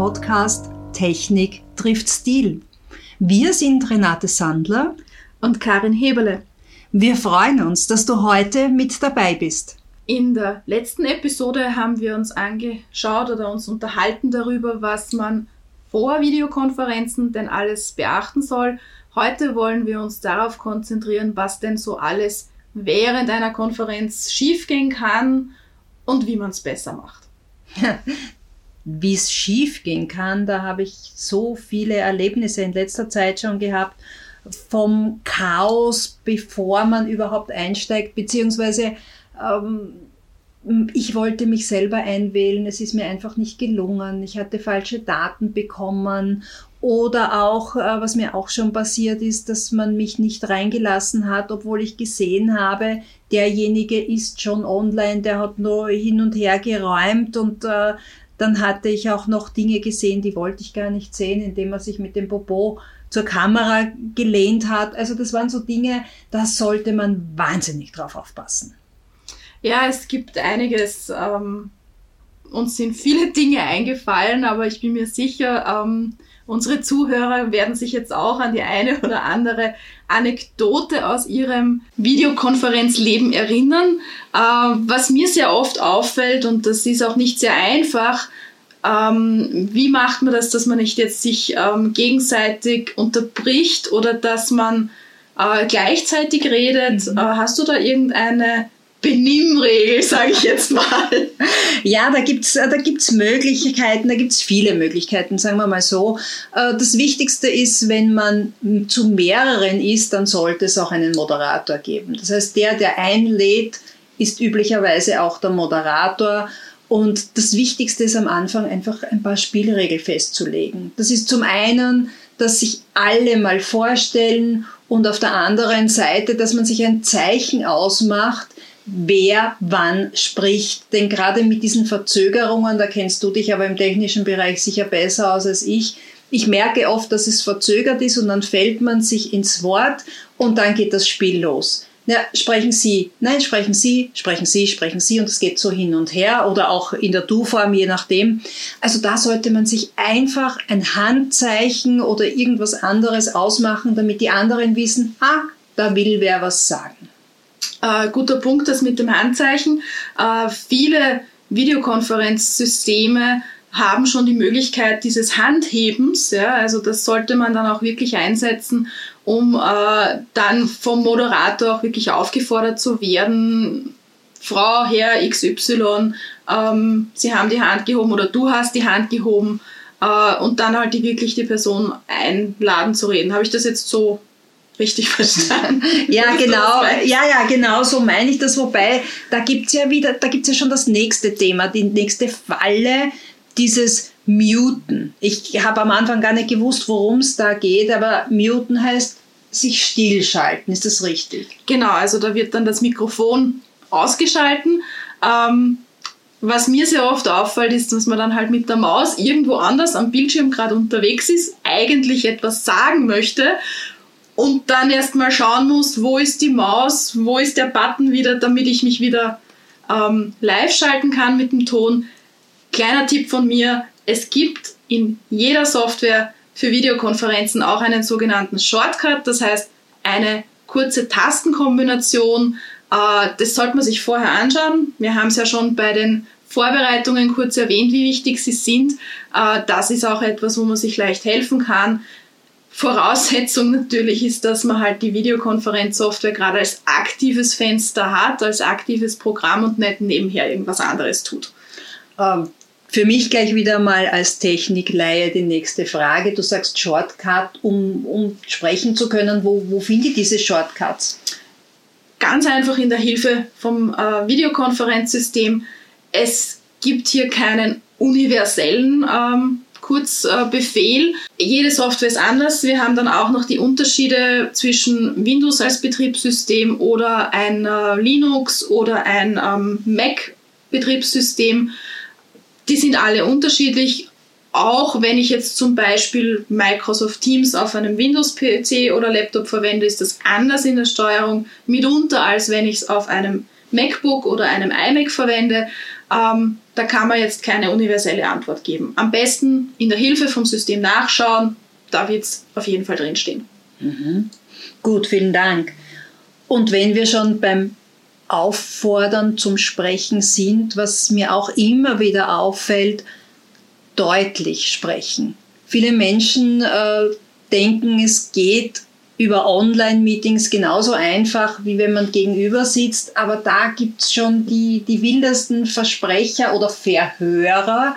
Podcast Technik trifft Stil. Wir sind Renate Sandler und Karin Heberle. Wir freuen uns, dass du heute mit dabei bist. In der letzten Episode haben wir uns angeschaut oder uns unterhalten darüber, was man vor Videokonferenzen denn alles beachten soll. Heute wollen wir uns darauf konzentrieren, was denn so alles während einer Konferenz schiefgehen kann und wie man es besser macht. wie es schief gehen kann, da habe ich so viele Erlebnisse in letzter Zeit schon gehabt. Vom Chaos, bevor man überhaupt einsteigt, beziehungsweise ähm, ich wollte mich selber einwählen, es ist mir einfach nicht gelungen, ich hatte falsche Daten bekommen oder auch, äh, was mir auch schon passiert ist, dass man mich nicht reingelassen hat, obwohl ich gesehen habe, derjenige ist schon online, der hat nur hin und her geräumt und äh, dann hatte ich auch noch Dinge gesehen, die wollte ich gar nicht sehen, indem er sich mit dem Popo zur Kamera gelehnt hat. Also das waren so Dinge, da sollte man wahnsinnig drauf aufpassen. Ja, es gibt einiges. Ähm, uns sind viele Dinge eingefallen, aber ich bin mir sicher, ähm, unsere Zuhörer werden sich jetzt auch an die eine oder andere Anekdote aus ihrem Videokonferenzleben erinnern. Äh, was mir sehr oft auffällt, und das ist auch nicht sehr einfach, ähm, wie macht man das, dass man nicht jetzt sich ähm, gegenseitig unterbricht oder dass man äh, gleichzeitig redet? Mhm. Äh, hast du da irgendeine Benimmregel, sage ich jetzt mal. Ja, da gibt's da gibt's Möglichkeiten, da gibt's viele Möglichkeiten, sagen wir mal so. Äh, das Wichtigste ist, wenn man zu mehreren ist, dann sollte es auch einen Moderator geben. Das heißt, der, der einlädt, ist üblicherweise auch der Moderator. Und das Wichtigste ist am Anfang einfach ein paar Spielregeln festzulegen. Das ist zum einen, dass sich alle mal vorstellen und auf der anderen Seite, dass man sich ein Zeichen ausmacht, wer wann spricht. Denn gerade mit diesen Verzögerungen, da kennst du dich aber im technischen Bereich sicher besser aus als ich, ich merke oft, dass es verzögert ist und dann fällt man sich ins Wort und dann geht das Spiel los. Ja, sprechen Sie, nein, sprechen Sie, sprechen Sie, sprechen Sie und es geht so hin und her oder auch in der Du-Form, je nachdem. Also da sollte man sich einfach ein Handzeichen oder irgendwas anderes ausmachen, damit die anderen wissen, ah, da will wer was sagen. Äh, guter Punkt, das mit dem Handzeichen. Äh, viele Videokonferenzsysteme haben schon die Möglichkeit dieses Handhebens. Ja, also das sollte man dann auch wirklich einsetzen, um äh, dann vom Moderator auch wirklich aufgefordert zu werden. Frau, Herr XY, ähm, Sie haben die Hand gehoben oder du hast die Hand gehoben äh, und dann halt die, wirklich die Person einladen zu reden. Habe ich das jetzt so richtig verstanden. ja, genau. Ja, ja, genau, so meine ich das. Wobei, da gibt es ja wieder, da gibt ja schon das nächste Thema, die nächste Falle, dieses Muten. Ich habe am Anfang gar nicht gewusst, worum es da geht, aber Muten heißt sich stillschalten. Ist das richtig? Genau, also da wird dann das Mikrofon ausgeschalten. Ähm, was mir sehr oft auffällt, ist, dass man dann halt mit der Maus irgendwo anders am Bildschirm gerade unterwegs ist, eigentlich etwas sagen möchte und dann erstmal schauen muss, wo ist die Maus, wo ist der Button wieder, damit ich mich wieder ähm, live schalten kann mit dem Ton. Kleiner Tipp von mir, es gibt in jeder Software für Videokonferenzen auch einen sogenannten Shortcut, das heißt eine kurze Tastenkombination. Äh, das sollte man sich vorher anschauen. Wir haben es ja schon bei den Vorbereitungen kurz erwähnt, wie wichtig sie sind. Äh, das ist auch etwas, wo man sich leicht helfen kann. Voraussetzung natürlich ist, dass man halt die Videokonferenzsoftware gerade als aktives Fenster hat, als aktives Programm und nicht nebenher irgendwas anderes tut. Ähm, für mich gleich wieder mal als Technikleihe die nächste Frage. Du sagst Shortcut, um, um sprechen zu können. Wo, wo finde ich diese Shortcuts? Ganz einfach in der Hilfe vom äh, Videokonferenzsystem. Es gibt hier keinen universellen ähm, Kurzbefehl. Jede Software ist anders. Wir haben dann auch noch die Unterschiede zwischen Windows als Betriebssystem oder ein äh, Linux oder ein ähm, Mac-Betriebssystem. Die sind alle unterschiedlich. Auch wenn ich jetzt zum Beispiel Microsoft Teams auf einem Windows-PC oder Laptop verwende, ist das anders in der Steuerung mitunter, als wenn ich es auf einem MacBook oder einem iMac verwende. Ähm, da kann man jetzt keine universelle Antwort geben. Am besten in der Hilfe vom System nachschauen, da wird es auf jeden Fall drinstehen. Mhm. Gut, vielen Dank. Und wenn wir schon beim Auffordern zum Sprechen sind, was mir auch immer wieder auffällt, deutlich sprechen. Viele Menschen äh, denken, es geht über Online-Meetings genauso einfach, wie wenn man gegenüber sitzt, aber da gibt es schon die, die wildesten Versprecher oder Verhörer,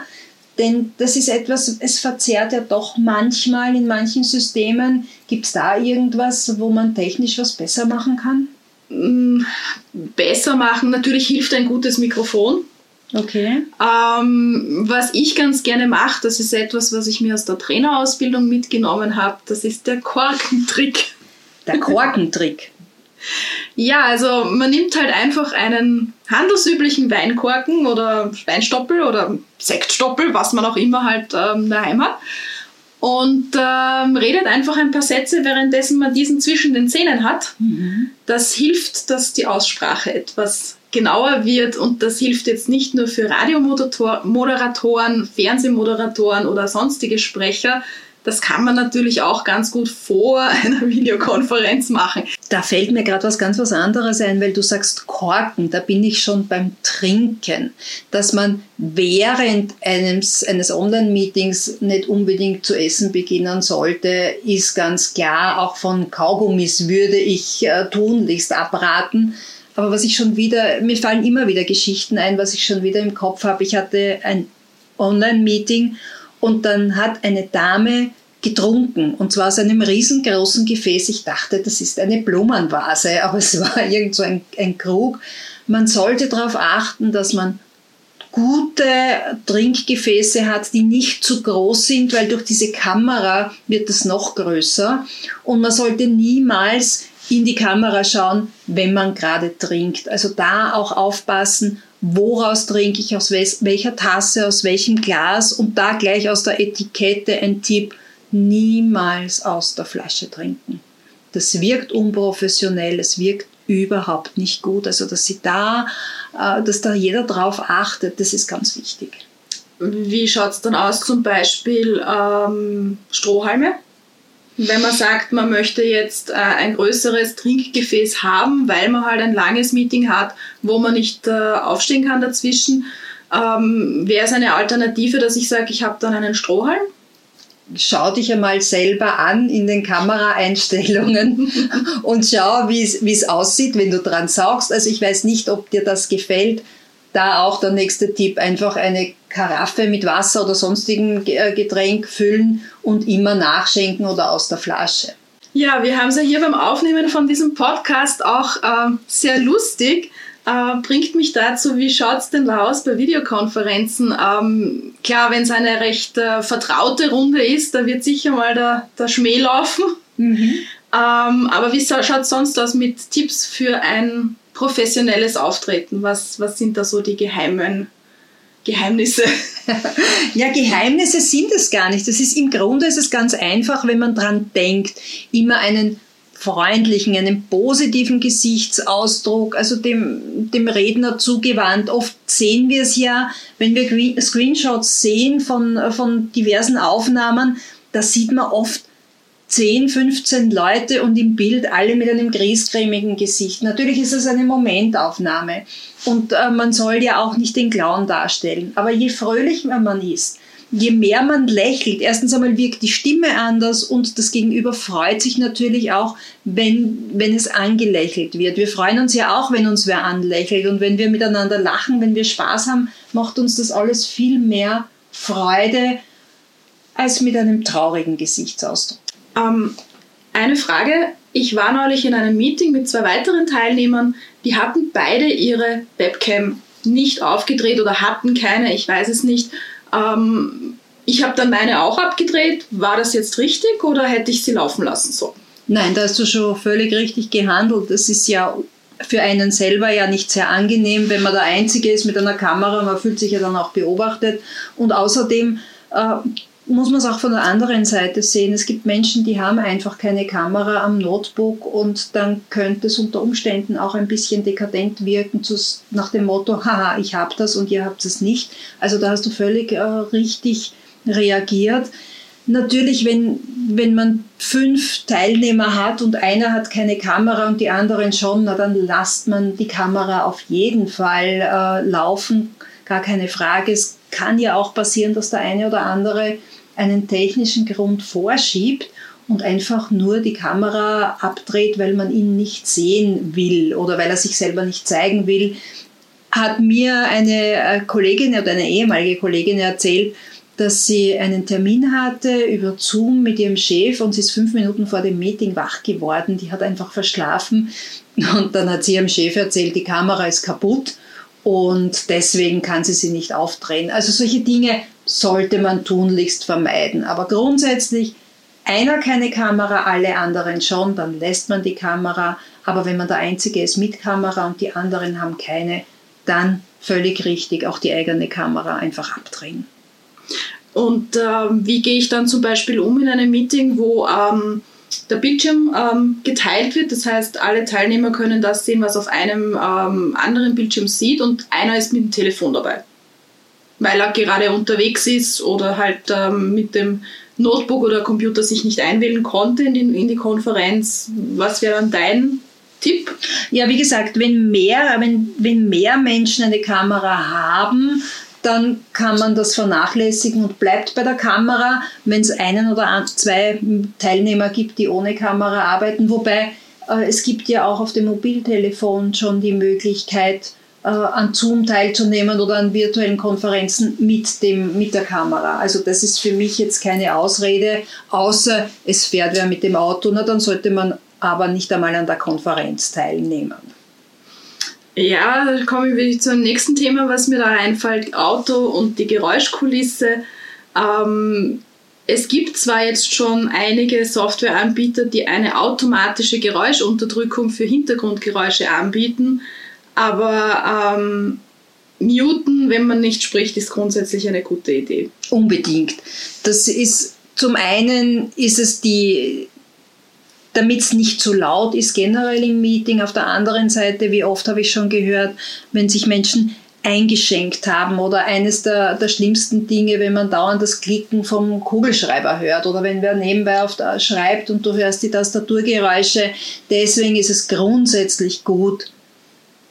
denn das ist etwas, es verzerrt ja doch manchmal in manchen Systemen. Gibt es da irgendwas, wo man technisch was besser machen kann? Mm, besser machen, natürlich hilft ein gutes Mikrofon. Okay. Ähm, was ich ganz gerne mache, das ist etwas, was ich mir aus der Trainerausbildung mitgenommen habe, das ist der Korkentrick. Der Korkentrick. ja, also man nimmt halt einfach einen handelsüblichen Weinkorken oder Weinstoppel oder Sektstoppel, was man auch immer halt ähm, daheim hat und ähm, redet einfach ein paar Sätze, währenddessen man diesen zwischen den Zähnen hat. Mhm. Das hilft, dass die Aussprache etwas genauer wird und das hilft jetzt nicht nur für Radiomoderatoren, Fernsehmoderatoren oder sonstige Sprecher, das kann man natürlich auch ganz gut vor einer Videokonferenz machen. Da fällt mir gerade was ganz was anderes ein, weil du sagst Korken, da bin ich schon beim Trinken. Dass man während eines, eines Online-Meetings nicht unbedingt zu essen beginnen sollte, ist ganz klar. Auch von Kaugummis würde ich äh, tunlichst abraten. Aber was ich schon wieder, mir fallen immer wieder Geschichten ein, was ich schon wieder im Kopf habe. Ich hatte ein Online-Meeting und dann hat eine Dame getrunken und zwar aus einem riesengroßen Gefäß. Ich dachte, das ist eine Blumenvase, aber es war irgend so ein, ein Krug. Man sollte darauf achten, dass man gute Trinkgefäße hat, die nicht zu groß sind, weil durch diese Kamera wird es noch größer. Und man sollte niemals in die Kamera schauen, wenn man gerade trinkt. Also da auch aufpassen, woraus trinke ich, aus welcher Tasse, aus welchem Glas und da gleich aus der Etikette ein Tipp, niemals aus der Flasche trinken. Das wirkt unprofessionell, es wirkt überhaupt nicht gut. Also dass sie da, äh, dass da jeder drauf achtet, das ist ganz wichtig. Wie schaut es dann aus zum Beispiel ähm, Strohhalme? Wenn man sagt, man möchte jetzt äh, ein größeres Trinkgefäß haben, weil man halt ein langes Meeting hat, wo man nicht äh, aufstehen kann dazwischen, ähm, wäre es eine Alternative, dass ich sage, ich habe dann einen Strohhalm? Schau dich einmal selber an in den Kameraeinstellungen und schau, wie es aussieht, wenn du dran saugst. Also ich weiß nicht, ob dir das gefällt da auch der nächste Tipp, einfach eine Karaffe mit Wasser oder sonstigen äh, Getränk füllen und immer nachschenken oder aus der Flasche. Ja, wir haben es ja hier beim Aufnehmen von diesem Podcast auch äh, sehr lustig. Äh, bringt mich dazu, wie schaut es denn da aus bei Videokonferenzen? Ähm, klar, wenn es eine recht äh, vertraute Runde ist, da wird sicher mal der, der Schmäh laufen. Mhm. Ähm, aber wie schaut es sonst aus mit Tipps für ein professionelles Auftreten? Was, was sind da so die geheimen Geheimnisse? ja, Geheimnisse sind es gar nicht. Das ist im Grunde ist es ganz einfach, wenn man dran denkt, immer einen freundlichen, einen positiven Gesichtsausdruck, also dem, dem Redner zugewandt. Oft sehen wir es ja, wenn wir Screenshots sehen von, von diversen Aufnahmen, da sieht man oft 10, 15 Leute und im Bild alle mit einem griesgrämigen Gesicht. Natürlich ist es eine Momentaufnahme und äh, man soll ja auch nicht den Clown darstellen. Aber je fröhlicher man ist, je mehr man lächelt, erstens einmal wirkt die Stimme anders und das Gegenüber freut sich natürlich auch, wenn, wenn es angelächelt wird. Wir freuen uns ja auch, wenn uns wer anlächelt und wenn wir miteinander lachen, wenn wir Spaß haben, macht uns das alles viel mehr Freude als mit einem traurigen Gesichtsausdruck. Ähm, eine Frage. Ich war neulich in einem Meeting mit zwei weiteren Teilnehmern, die hatten beide ihre Webcam nicht aufgedreht oder hatten keine, ich weiß es nicht. Ähm, ich habe dann meine auch abgedreht. War das jetzt richtig oder hätte ich sie laufen lassen sollen? Nein, da hast du schon völlig richtig gehandelt. Das ist ja für einen selber ja nicht sehr angenehm, wenn man der Einzige ist mit einer Kamera. Man fühlt sich ja dann auch beobachtet. Und außerdem äh, muss man es auch von der anderen Seite sehen. Es gibt Menschen, die haben einfach keine Kamera am Notebook und dann könnte es unter Umständen auch ein bisschen dekadent wirken, zu, nach dem Motto, haha, ich habe das und ihr habt es nicht. Also da hast du völlig äh, richtig reagiert. Natürlich, wenn, wenn man fünf Teilnehmer hat und einer hat keine Kamera und die anderen schon, na dann lasst man die Kamera auf jeden Fall äh, laufen, gar keine Frage. Es kann ja auch passieren, dass der eine oder andere einen technischen Grund vorschiebt und einfach nur die Kamera abdreht, weil man ihn nicht sehen will oder weil er sich selber nicht zeigen will, hat mir eine äh, Kollegin oder eine ehemalige Kollegin erzählt, dass sie einen Termin hatte über Zoom mit ihrem Chef und sie ist fünf Minuten vor dem Meeting wach geworden. Die hat einfach verschlafen und dann hat sie ihrem Chef erzählt, die Kamera ist kaputt und deswegen kann sie sie nicht aufdrehen. Also solche Dinge sollte man tunlichst vermeiden. Aber grundsätzlich, einer keine Kamera, alle anderen schon, dann lässt man die Kamera. Aber wenn man der Einzige ist mit Kamera und die anderen haben keine, dann völlig richtig auch die eigene Kamera einfach abdrehen. Und ähm, wie gehe ich dann zum Beispiel um in einem Meeting, wo ähm, der Bildschirm ähm, geteilt wird? Das heißt, alle Teilnehmer können das sehen, was auf einem ähm, anderen Bildschirm sieht und einer ist mit dem Telefon dabei, weil er gerade unterwegs ist oder halt ähm, mit dem Notebook oder Computer sich nicht einwählen konnte in die, in die Konferenz. Was wäre dann dein Tipp? Ja, wie gesagt, wenn mehr, wenn, wenn mehr Menschen eine Kamera haben, dann kann man das vernachlässigen und bleibt bei der Kamera, wenn es einen oder zwei Teilnehmer gibt, die ohne Kamera arbeiten. Wobei äh, es gibt ja auch auf dem Mobiltelefon schon die Möglichkeit, an Zoom teilzunehmen oder an virtuellen Konferenzen mit, dem, mit der Kamera. Also das ist für mich jetzt keine Ausrede, außer es fährt wer mit dem Auto, na, dann sollte man aber nicht einmal an der Konferenz teilnehmen. Ja, da komme ich zum nächsten Thema, was mir da einfällt, Auto und die Geräuschkulisse. Ähm, es gibt zwar jetzt schon einige Softwareanbieter, die eine automatische Geräuschunterdrückung für Hintergrundgeräusche anbieten, aber ähm, muten, wenn man nicht spricht, ist grundsätzlich eine gute Idee. Unbedingt. Das ist zum einen ist es die damit es nicht zu laut ist generell im Meeting. Auf der anderen Seite, wie oft habe ich schon gehört, wenn sich Menschen eingeschenkt haben oder eines der, der schlimmsten Dinge, wenn man dauernd das Klicken vom Kugelschreiber hört oder wenn wer nebenbei auf der, schreibt und du hörst die Tastaturgeräusche. Deswegen ist es grundsätzlich gut,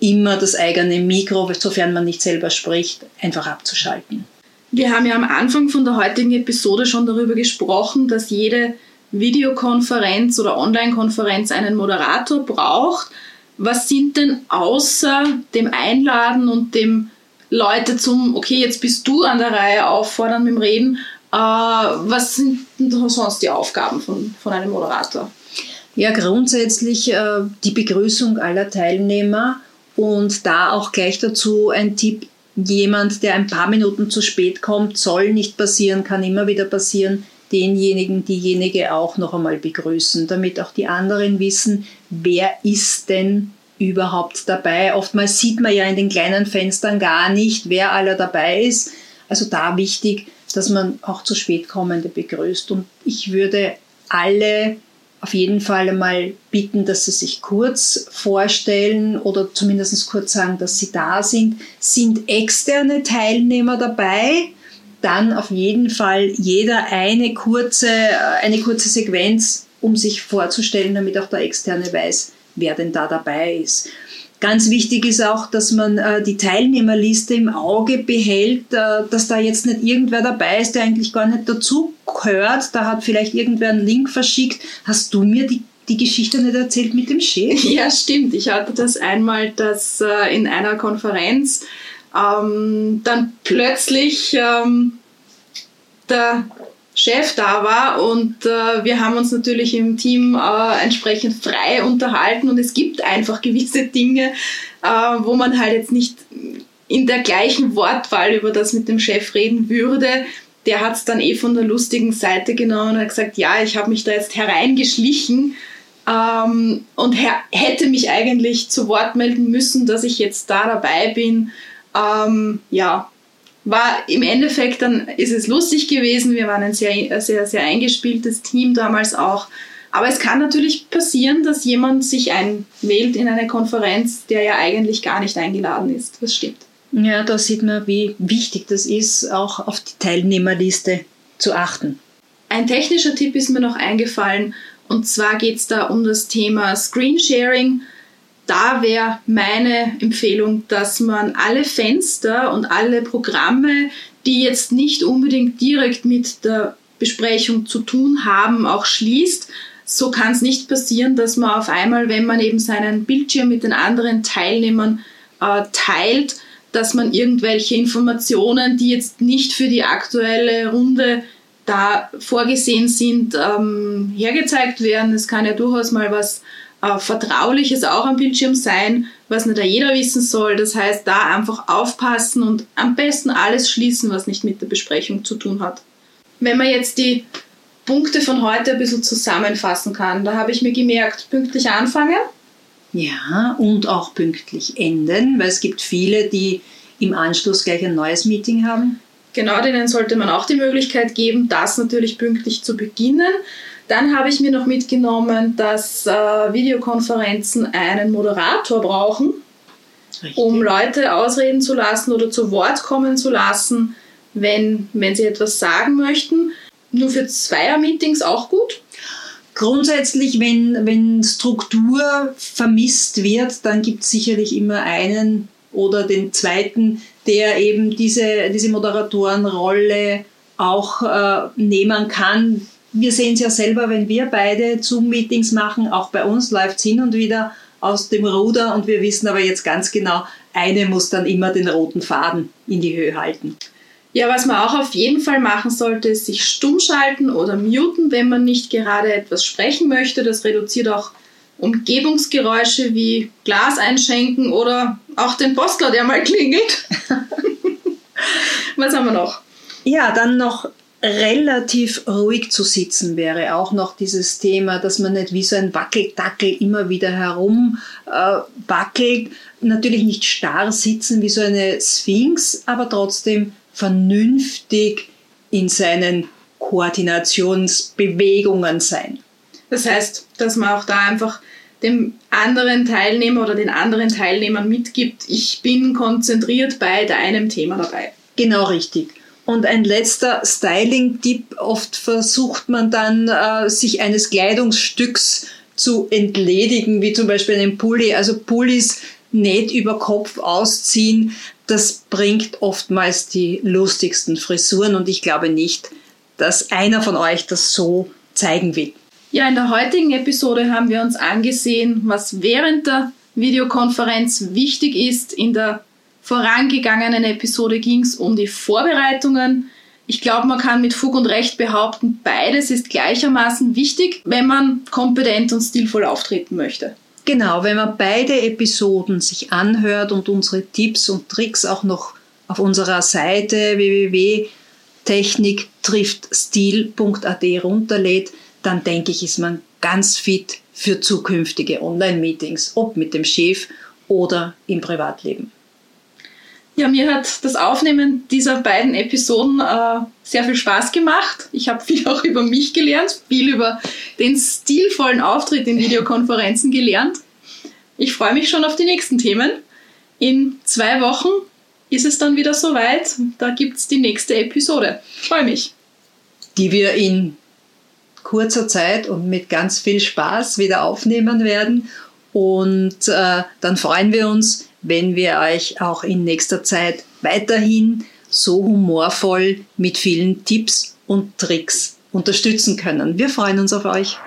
immer das eigene Mikro, sofern man nicht selber spricht, einfach abzuschalten. Wir haben ja am Anfang von der heutigen Episode schon darüber gesprochen, dass jede Videokonferenz oder Online-Konferenz einen Moderator braucht. Was sind denn außer dem Einladen und dem Leute zum, okay, jetzt bist du an der Reihe auffordern mit dem Reden, äh, was sind denn sonst die Aufgaben von, von einem Moderator? Ja, grundsätzlich äh, die Begrüßung aller Teilnehmer und da auch gleich dazu ein Tipp, jemand, der ein paar Minuten zu spät kommt, soll nicht passieren, kann immer wieder passieren, denjenigen, diejenige auch noch einmal begrüßen, damit auch die anderen wissen, wer ist denn überhaupt dabei. Oftmals sieht man ja in den kleinen Fenstern gar nicht, wer aller dabei ist. Also da wichtig, dass man auch zu spät kommende begrüßt. Und ich würde alle auf jeden Fall einmal bitten, dass sie sich kurz vorstellen oder zumindest kurz sagen, dass sie da sind. Sind externe Teilnehmer dabei? dann auf jeden Fall jeder eine kurze, äh, eine kurze Sequenz, um sich vorzustellen, damit auch der Externe weiß, wer denn da dabei ist. Ganz wichtig ist auch, dass man äh, die Teilnehmerliste im Auge behält, äh, dass da jetzt nicht irgendwer dabei ist, der eigentlich gar nicht dazu gehört. Da hat vielleicht irgendwer einen Link verschickt. Hast du mir die, die Geschichte nicht erzählt mit dem Chef? Ja, stimmt. Ich hatte das einmal, dass äh, in einer Konferenz ähm, dann plötzlich ähm, der Chef da war und äh, wir haben uns natürlich im Team äh, entsprechend frei unterhalten und es gibt einfach gewisse Dinge, äh, wo man halt jetzt nicht in der gleichen Wortwahl über das mit dem Chef reden würde. Der hat es dann eh von der lustigen Seite genommen und hat gesagt, ja, ich habe mich da jetzt hereingeschlichen ähm, und hätte mich eigentlich zu Wort melden müssen, dass ich jetzt da dabei bin. Ähm, ja, war im Endeffekt dann ist es lustig gewesen. Wir waren ein sehr, sehr, sehr eingespieltes Team damals auch. Aber es kann natürlich passieren, dass jemand sich einwählt in eine Konferenz, der ja eigentlich gar nicht eingeladen ist. Das stimmt. Ja, da sieht man, wie wichtig das ist, auch auf die Teilnehmerliste zu achten. Ein technischer Tipp ist mir noch eingefallen und zwar geht es da um das Thema Screensharing. Da wäre meine Empfehlung, dass man alle Fenster und alle Programme, die jetzt nicht unbedingt direkt mit der Besprechung zu tun haben, auch schließt. So kann es nicht passieren, dass man auf einmal, wenn man eben seinen Bildschirm mit den anderen Teilnehmern äh, teilt, dass man irgendwelche Informationen, die jetzt nicht für die aktuelle Runde da vorgesehen sind, ähm, hergezeigt werden. Es kann ja durchaus mal was äh, Vertrauliches auch am Bildschirm sein, was nicht jeder wissen soll. Das heißt, da einfach aufpassen und am besten alles schließen, was nicht mit der Besprechung zu tun hat. Wenn man jetzt die Punkte von heute ein bisschen zusammenfassen kann, da habe ich mir gemerkt, pünktlich anfangen, ja, und auch pünktlich enden, weil es gibt viele, die im Anschluss gleich ein neues Meeting haben. Genau, denen sollte man auch die Möglichkeit geben, das natürlich pünktlich zu beginnen. Dann habe ich mir noch mitgenommen, dass äh, Videokonferenzen einen Moderator brauchen, Richtig. um Leute ausreden zu lassen oder zu Wort kommen zu lassen, wenn, wenn sie etwas sagen möchten. Nur für Zweier-Meetings auch gut. Grundsätzlich, wenn, wenn Struktur vermisst wird, dann gibt es sicherlich immer einen oder den zweiten, der eben diese, diese Moderatorenrolle auch äh, nehmen kann. Wir sehen es ja selber, wenn wir beide Zoom-Meetings machen, auch bei uns läuft es hin und wieder aus dem Ruder und wir wissen aber jetzt ganz genau, eine muss dann immer den roten Faden in die Höhe halten. Ja, was man auch auf jeden Fall machen sollte, ist sich stumm schalten oder muten, wenn man nicht gerade etwas sprechen möchte. Das reduziert auch Umgebungsgeräusche wie Glas einschenken oder auch den Postler, der mal klingelt. was haben wir noch? Ja, dann noch relativ ruhig zu sitzen wäre auch noch dieses Thema, dass man nicht wie so ein Wackeldackel immer wieder herum äh, wackelt. Natürlich nicht starr sitzen wie so eine Sphinx, aber trotzdem vernünftig in seinen Koordinationsbewegungen sein. Das heißt, dass man auch da einfach dem anderen Teilnehmer oder den anderen Teilnehmern mitgibt, ich bin konzentriert bei deinem Thema dabei. Genau richtig. Und ein letzter Styling-Tipp, oft versucht man dann, äh, sich eines Kleidungsstücks zu entledigen, wie zum Beispiel einen Pulli. Also Pullis nicht über Kopf ausziehen, das bringt oftmals die lustigsten Frisuren und ich glaube nicht, dass einer von euch das so zeigen will. Ja, in der heutigen Episode haben wir uns angesehen, was während der Videokonferenz wichtig ist. In der vorangegangenen Episode ging es um die Vorbereitungen. Ich glaube, man kann mit Fug und Recht behaupten, beides ist gleichermaßen wichtig, wenn man kompetent und stilvoll auftreten möchte. Genau, wenn man beide Episoden sich anhört und unsere Tipps und Tricks auch noch auf unserer Seite www.techniktriftstil.at runterlädt, dann denke ich, ist man ganz fit für zukünftige Online-Meetings, ob mit dem Chef oder im Privatleben. Ja, mir hat das Aufnehmen dieser beiden Episoden äh, sehr viel Spaß gemacht. Ich habe viel auch über mich gelernt, viel über den stilvollen Auftritt in Videokonferenzen gelernt. Ich freue mich schon auf die nächsten Themen. In zwei Wochen ist es dann wieder soweit. Da gibt es die nächste Episode. Ich freue mich. Die wir in kurzer Zeit und mit ganz viel Spaß wieder aufnehmen werden. Und äh, dann freuen wir uns, wenn wir euch auch in nächster Zeit weiterhin so humorvoll mit vielen Tipps und Tricks unterstützen können. Wir freuen uns auf euch.